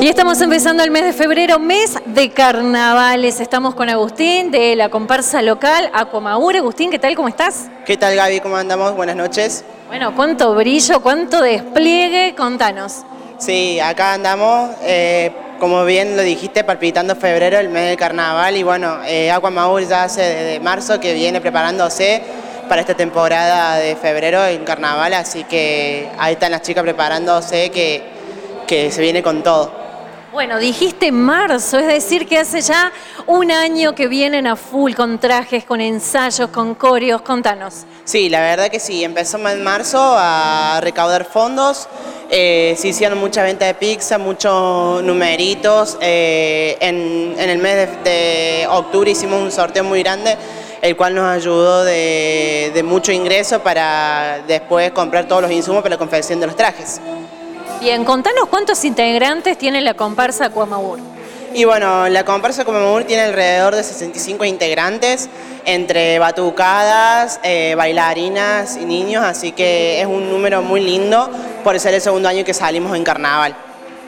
Y estamos empezando el mes de febrero, mes de carnavales. Estamos con Agustín de la comparsa local Aquamaur. Agustín, ¿qué tal? ¿Cómo estás? ¿Qué tal Gaby? ¿Cómo andamos? Buenas noches. Bueno, cuánto brillo, cuánto despliegue, contanos. Sí, acá andamos, eh, como bien lo dijiste, palpitando febrero, el mes del carnaval. Y bueno, eh, ya hace desde marzo que viene preparándose para esta temporada de febrero en carnaval, así que ahí están las chicas preparándose que, que se viene con todo. Bueno, dijiste marzo, es decir, que hace ya un año que vienen a full con trajes, con ensayos, con coreos. Contanos. Sí, la verdad que sí. Empezamos en marzo a recaudar fondos. Eh, se hicieron mucha venta de pizza, muchos numeritos. Eh, en, el mes de, octubre hicimos un sorteo muy grande, el cual nos ayudó de mucho ingreso para después comprar todos los insumos para la confección de los trajes. Bien, contanos cuántos integrantes tiene la comparsa Aquamaur. Y bueno, la comparsa Aquamaur tiene alrededor de 65 integrantes, entre batucadas, eh, bailarinas y niños, así que es un número muy lindo por ser el segundo año que salimos en carnaval.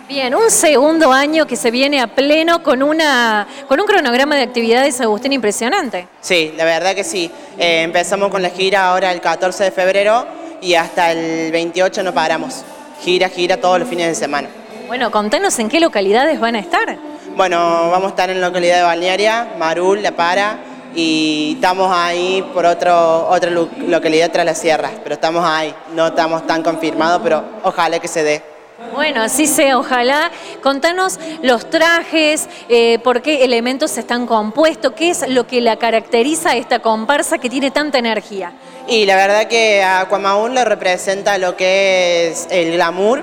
Bien, un segundo año que se viene a pleno con, una, con un cronograma de actividades, Agustín, impresionante. Sí, la verdad que sí. Eh, empezamos con la gira ahora el 14 de febrero y hasta el 28 no paramos gira, gira todos los fines de semana. Bueno, contanos en qué localidades van a estar. Bueno, vamos a estar en la localidad de Balnearia, Marul, La Para, y estamos ahí por otro, otra localidad tras las sierras, pero estamos ahí, no estamos tan confirmados, pero ojalá que se dé. Bueno, así sea, ojalá. Contanos los trajes, eh, por qué elementos están compuestos, qué es lo que la caracteriza esta comparsa que tiene tanta energía. Y la verdad que a le representa lo que es el glamour.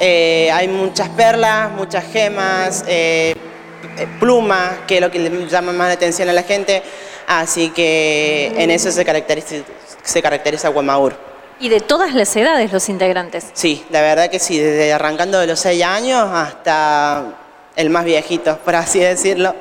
Eh, hay muchas perlas, muchas gemas, eh, plumas, que es lo que le llama más la atención a la gente. Así que en eso se caracteriza, se caracteriza ¿Y de todas las edades los integrantes? Sí, la verdad que sí, desde arrancando de los seis años hasta el más viejito, por así decirlo.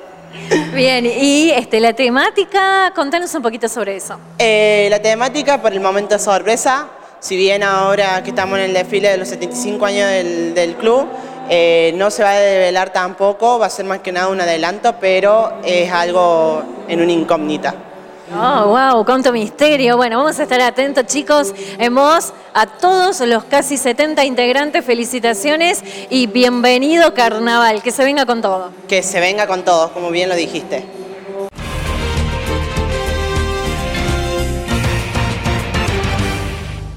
Bien, y este, la temática, contanos un poquito sobre eso. Eh, la temática, por el momento es sorpresa, si bien ahora que estamos en el desfile de los 75 años del, club, eh, no se va a develar tampoco, va a ser más que nada un adelanto, pero es algo en una incógnita. Oh, wow, cuánto misterio. Bueno, vamos a estar atentos, chicos, voz a todos los casi 70 integrantes. Felicitaciones y bienvenido Carnaval. Que se venga con todo. Que se venga con todo, como bien lo dijiste.